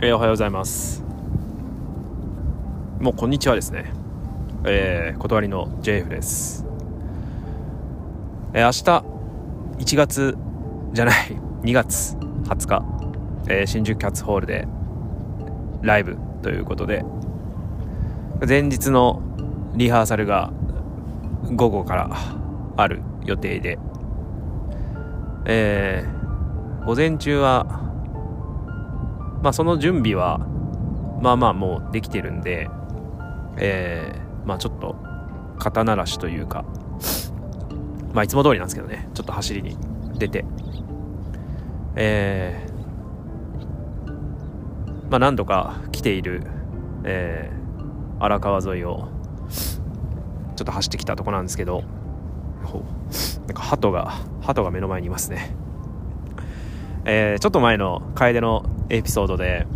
えー、おはようございます。もうこんにちはですね。えー、断りの JF です。えー、明日1月じゃない2月20日、えー、新宿キャッツホールでライブということで前日のリハーサルが午後からある予定でえー、午前中はまあ、その準備はまあまあもうできてるんで、えー、まあちょっと肩慣らしというかまあいつも通りなんですけどねちょっと走りに出てえー、まあ何度か来ている、えー、荒川沿いをちょっと走ってきたとこなんですけどなんか鳩が鳩が目の前にいますね。えー、ちょっと前の楓のエピソードで、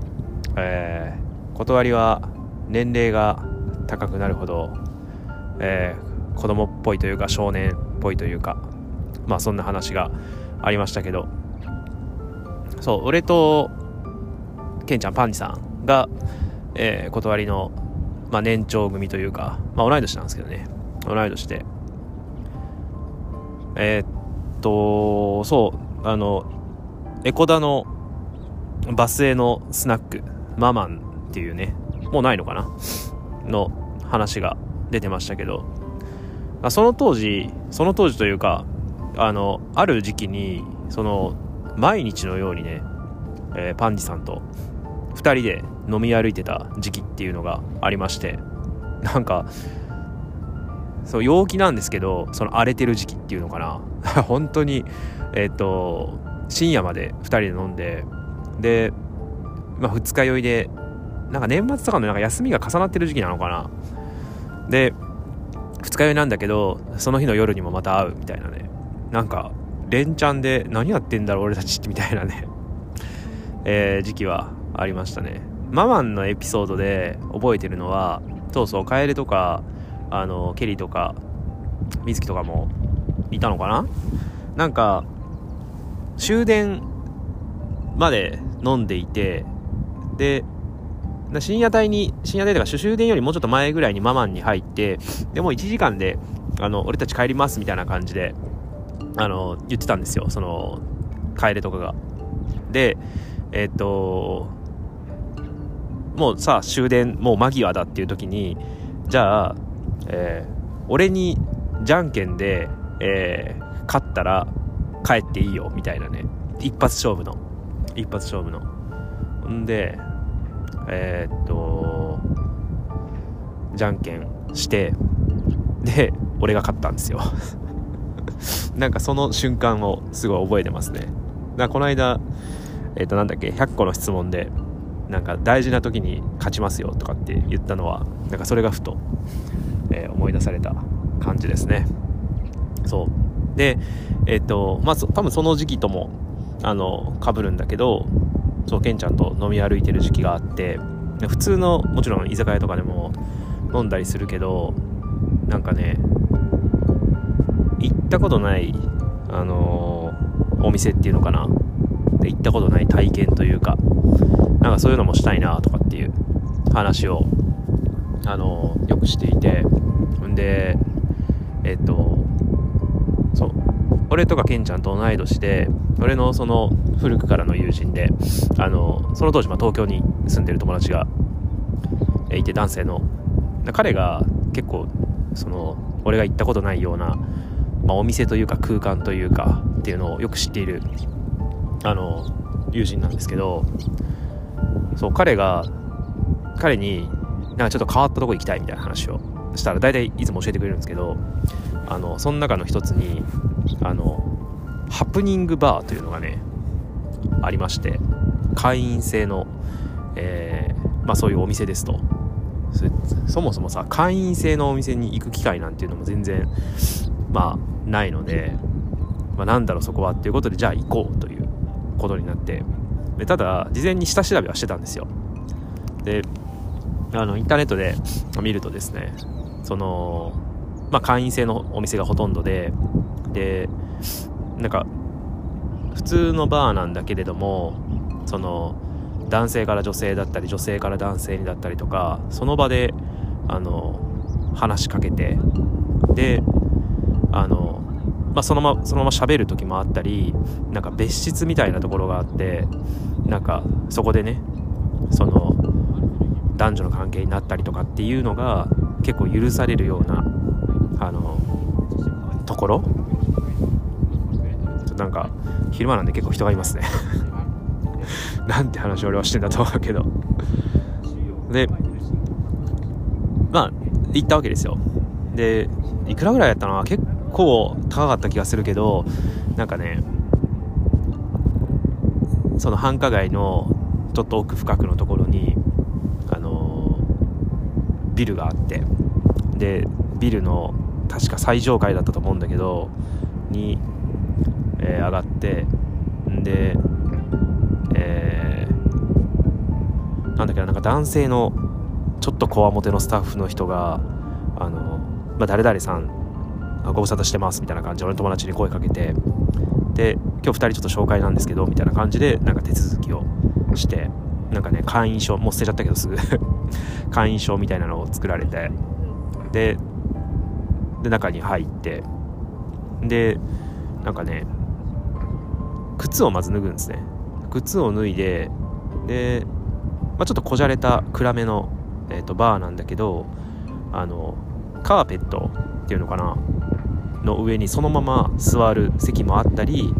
えー、断りは年齢が高くなるほど、えー、子供っぽいというか少年っぽいというかまあそんな話がありましたけど。そう俺とケンちゃんパンチさんが、えー、断りの、まあ、年長組というか、まあ、同い年なんですけどね。同い年で。えー、っとそうあのエコダのバスへのスナックママンっていうねもうないのかな？の話が出てましたけど。その当時その当時というかあのある時期にその毎日のようにね、えー、パンジさんと2人で飲み歩いてた時期っていうのがありまして。なんかそう陽気なんですけどその荒れてる時期っていうのかな。本当にえっ、ー、と深夜まで2人で飲んでで、まあ、二日酔いでなんか年末とかのなんか休みが重なってる時期なのかな。で二日酔いなんだけどその日の夜にもまた会うみたいなね。なんか連チャンで何やってんだろう俺たちみたいなね。えー、時期はありましたね。ママンのエピソードで覚えてるのはそうそう楓とかあのケリーとか水木とかもいたのかな。なんか終電まで飲んでいてで深夜帯に深夜帯とか終電よりもうちょっと前ぐらいにママンに入ってでも1時間であの俺たち帰りますみたいな感じであの言ってたんですよ。その帰れとかが。でえっ、ー、ともうさ終電もう間際だっていう時にじゃあ、えー、俺にじゃんけんで、えー、勝ったら帰っていいよみたいなね。一発勝負の。一発勝負の。んでえー、っとじゃんけんしてで俺が勝ったんですよ。なんかその瞬間をすごい覚えてますね。だこの間えー、っとなんだっけ100個の質問でなんか大事な時に勝ちますよとかって言ったのはなんかそれがふと、えー、思い出された感じですね。そう。でえっ、とまあ多分その時期ともあの被るんだけどそうケンちゃんと飲み歩いてる時期があって普通のもちろん居酒屋とかでも飲んだりするけどなんかね行ったことないあの、お店っていうのかな。で行ったことない体験というかなんかそういうのもしたいなとかっていう話をあのー、よくしていて。んで俺とかケンちゃんと同い年で俺のその古くからの友人であのその当時ま東京に住んでる友達がいて男性の。彼が結構その俺が行ったことないような、まあ、お店というか空間というかっていうのをよく知っているあの友人なんですけどそう彼が彼になんかちょっと変わったとこ行きたいみたいな話をしたら大体いつも教えてくれるんですけどあのその中の一つにあのハプニングバーというのがねありまして会員制の、えー、まあ、そういうお店ですと。そもそもさ会員制のお店に行く機会なんていうのも全然まあないので、まあ、なんだろうそこはっていうことでじゃあ行こうということになって。でただ事前に下調べはしてたんですよ。であのインターネットで見るとですねそのまあ会員制のお店がほとんどででなんか普通のバーなんだけれどもその男性から女性だったり女性から男性にだったりとかその場であの話しかけてであの、まあ、そのままそのまま喋る時もあったりなんか別室みたいなところがあってなんかそこでねその男女の関係になったりとかっていうのが結構許されるようなあのところなんか昼間なんで結構人がいますね。なんて話を俺はしてんだと思うけど。でまあ行ったわけですよ。でいくらぐらいやったのは結構高かった気がするけどなんかねその繁華街のちょっと奥深くのところにあの、ビルがあってでビルの確か最上階だったと思うんだけどに、えー、上がってでえー、なんだっけななんか男性のちょっとこわもてのスタッフの人があの、まあ、誰々さんご無沙汰してますみたいな感じで俺の友達に声かけてで今日2人ちょっと紹介なんですけどみたいな感じでなんか手続きをしてなんかね会員証もう捨てちゃったけどすぐ 会員証みたいなのを作られてでで中に入ってでなんかね靴をまず脱ぐんですね。靴を脱いでで、まあ、ちょっとこじゃれた暗めの、えーと、バーなんだけどあのカーペットっていうのかな？の上にそのまま座る席もあったり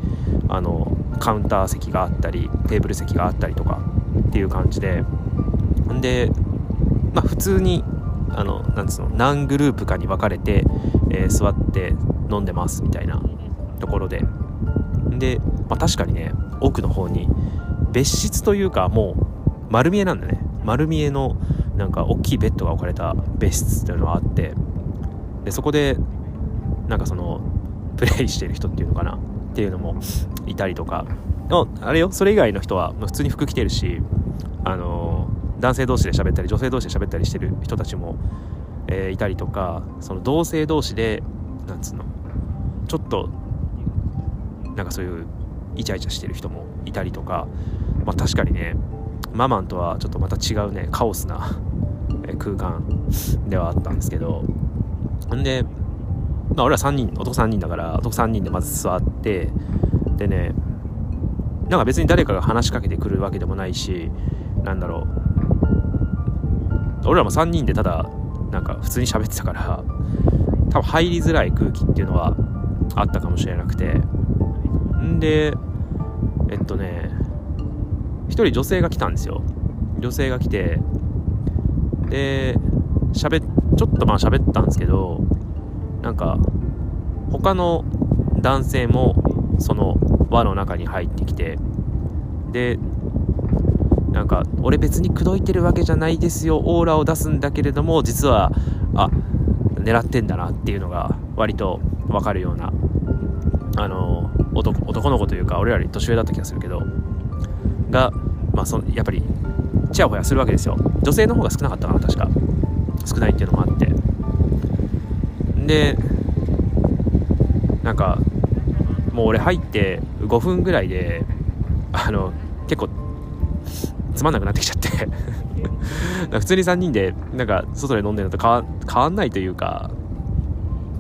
あのカウンター席があったりテーブル席があったりとかっていう感じで。でまあ普通にあのなんつうの何グループかに分かれて、えー、座って飲んでますみたいなところで。で、まあ、確かにね奥の方に別室というかもう丸見えなんだね。丸見えのなんか大きいベッドが置かれた別室っていうのがあってでそこでなんかそのプレイしてる人っていうのかなっていうのもいたりとか。あれよそれ以外の人は普通に服着てるしあの男性同士で喋ったり女性同士で喋ったりしてる人たちも、えー、いたりとかその同性同士でなんつうのちょっとなんかそういうイチャイチャしてる人もいたりとか、まあ、確かにねママンとはちょっとまた違うねカオスな空間ではあったんですけど。んで、まあ、俺は3人男3人だから男3人でまず座ってでねなんか別に誰かが話しかけてくるわけでもないしなんだろう。俺らも3人でただなんか普通に喋ってたから多分入りづらい空気っていうのはあったかもしれなくて。んでえっとね1人女性が来たんですよ。女性が来てで喋ちょっとまあ喋ったんですけどなんか他の男性もその輪の中に入ってきてでなんか俺別に口説いてるわけじゃないですよオーラを出すんだけれども実はあ狙ってんだなっていうのが割と分かるようなあの男男の子というか俺らより年上だった気がするけどが、まあ、そやっぱりちやほやするわけですよ。女性の方が少なかったかな確か。少ないっていうのもあって。でなんかもう俺入って5分ぐらいであの結構つまんなくなってきちゃって。普通に3人でなんか外で飲んでるのと変わ変わんないというか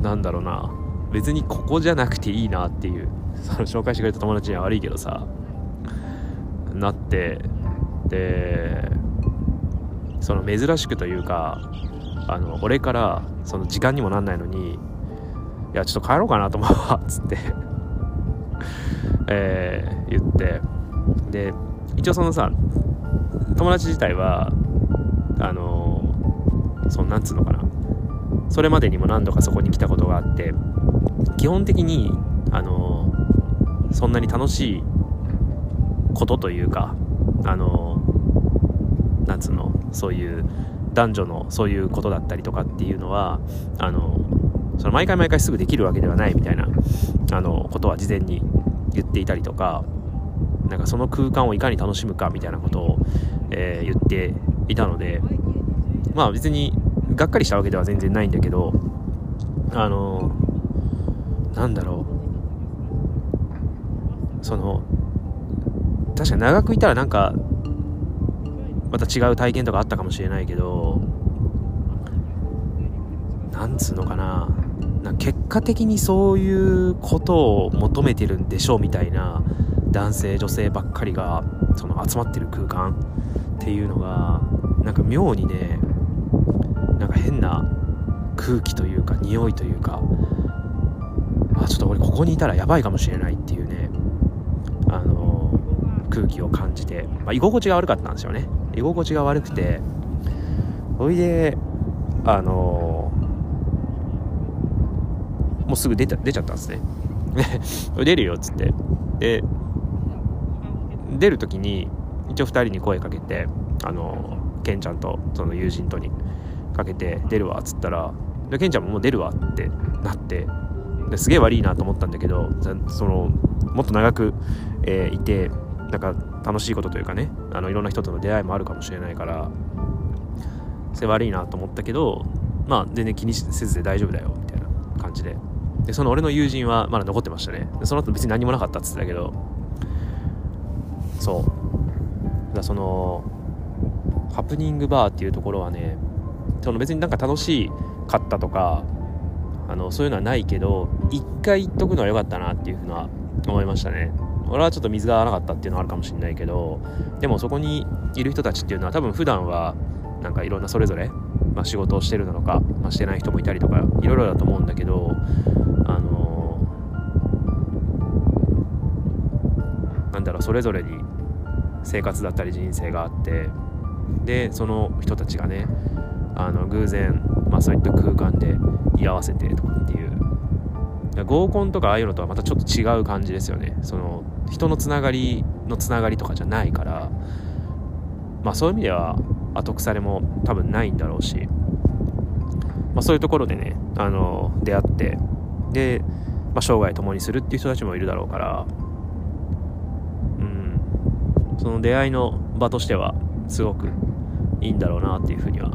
なんだろうな。別にここじゃなくていいなっていう。その紹介してくれた友達には悪いけどさなってでその珍しくというかあの俺からその時間にもなんないのにいやちょっと帰ろうかなと思うわっつって えー、言って。で一応そのさ友達自体はあのそのなんつうのかな。それまでにも何度かそこに来たことがあって基本的にあのそんなに楽しいことというかあのなんつうのそういう男女のそういうことだったりとかっていうのはあのその毎回毎回すぐできるわけではないみたいなあのことは事前に言っていたりとかなんかその空間をいかに楽しむかみたいなことを、えー、言っていたのでまあ別にがっかりしたわけでは全然ないんだけどあのなんだろう。その確かに長くいたらなんかまた違う体験とかあったかもしれないけどなんつうのかな。な結果的にそういうことを求めてるんでしょうみたいな男性女性ばっかりがその集まってる空間っていうのがなんか妙にねなんか変な空気というか匂いというかあちょっと俺ここにいたらやばいかもしれないっていうね空気を感じて、まあ、居心地が悪かったんですよね。居心地が悪くてそれであのもうすぐ出た出ちゃったんですね。出るよっつって。で出る時に一応2人に声かけてあのケンちゃんとその友人とにかけて出るわっつったらでケンちゃんももう出るわってなってですげえ悪いなと思ったんだけどそのもっと長く、えー、いてなんか楽しいことというかねあのいろんな人との出会いもあるかもしれないからそれ悪いなと思ったけどまあ全然気にせずで大丈夫だよみたいな感じで。でその俺の友人はまだ残ってましたね。その後別に何もなかったっつってたけどそう。だそのハプニングバーっていうところはねその別になんか楽しかったとかあのそういうのはないけど一回行っとくのは良かったなっていうふうな思いましたね。俺はちょっと水が合わなかったっていうのはあるかもしれないけどでもそこにいる人たちっていうのは多分普段はなんかいろんなそれぞれ、まあ、仕事をしてるのか、まあ、してない人もいたりとかいろいろだと思うんだけどあのー、なんだろうそれぞれに生活だったり人生があってでその人たちがねあの偶然、まあ、そういった空間で居合わせてとかっていう。合コンとかああいうのとはまたちょっと違う感じですよね。その人のつながりのつながりとかじゃないからまあそういう意味では後腐れも多分ないんだろうし、まあ、そういうところでねあの出会ってで、まあ、生涯共にするっていう人たちもいるだろうからうんその出会いの場としてはすごくいいんだろうなっていうふうには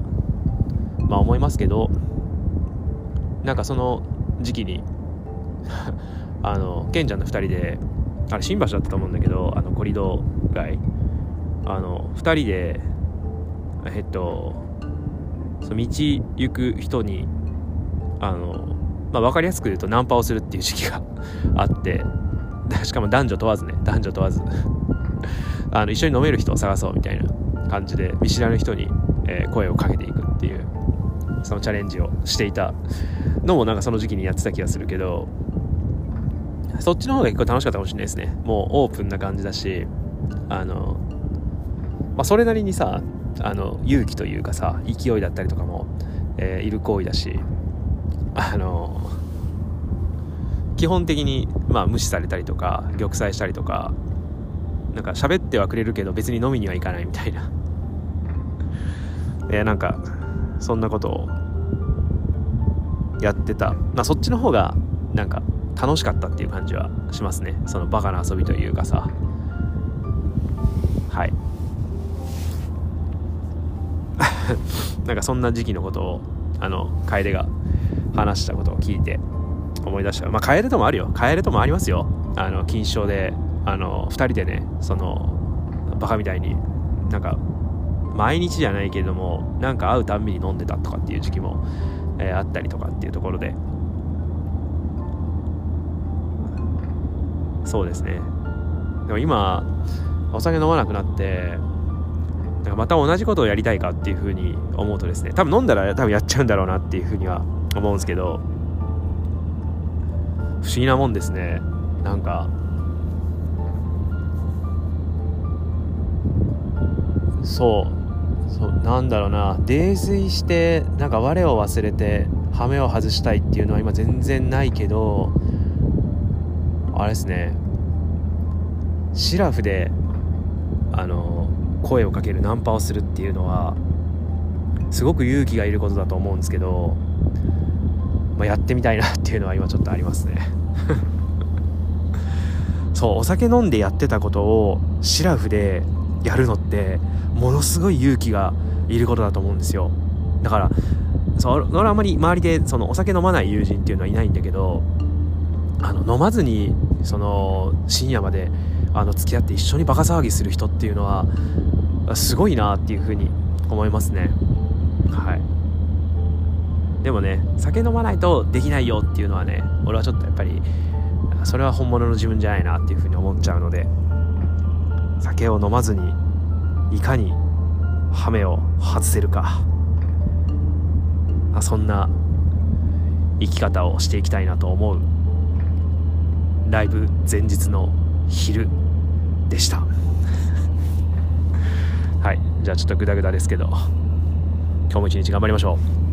まあ思いますけどなんかその時期に あのケンちゃんの2人であれ新橋だったと思うんだけどあのコリド街。あの2人でえっとその道行く人にあの、まあ、分かりやすく言うとナンパをするっていう時期が あってしかも男女問わずね。男女問わず。あの一緒に飲める人を探そうみたいな感じで見知らぬ人に、えー、声をかけていくっていうそのチャレンジをしていたのもなんかその時期にやってた気がするけどそっちの方が結構楽しかったかもしれないですね。もうオープンな感じだしあの、まあ、それなりにさあの勇気というかさ勢いだったりとかも、えー、いる行為だしあの基本的に、まあ、無視されたりとか玉砕したりとかなんか喋ってはくれるけど別に飲みには行かないみたいな。えー、なんかそんなことをやってた、まあ、そっちの方がなんか楽しかったっていう感じはしますね。そのバカな遊びというかさ。はい。なんかそんな時期のことをあの楓が話したことを聞いて思い出した。まあ楓ともあるよ。楓ともありますよ。あの錦糸町であの2人でねそのバカみたいになんか毎日じゃないけれどもなんか会うたんびに飲んでたとかっていう時期も、えー、あったりとかっていうところで。そうですね。でも今お酒飲まなくなってなんかまた同じことをやりたいかっていうふうに思うとですね多分飲んだら多分やっちゃうんだろうなっていうふうには思うんですけど不思議なもんですね。なんかそうそうなんだろうな。泥酔してなんか我を忘れて羽目を外したいっていうのは今全然ないけどあれですね。シラフであの声をかけるナンパをするっていうのはすごく勇気がいることだと思うんですけど、まあ、やってみたいなっていうのは今ちょっとありますね。そうお酒飲んでやってたことをシラフでやるのってものすごい勇気がいることだと思うんですよ。だからそ俺はあんまり周りでそのお酒飲まない友人っていうのはいないんだけどあの飲まずにその深夜まであの付き合って一緒にバカ騒ぎする人っていうのはすごいなっていうふうに思いますね。はい。でもね酒飲まないとできないよっていうのはね俺はちょっとやっぱりそれは本物の自分じゃないなっていうふうに思っちゃうので酒を飲まずにいかにハメを外せるか。そんな生き方をしていきたいなと思うライブ前日の昼でした。はい。じゃあちょっとグダグダですけど今日も一日頑張りましょう。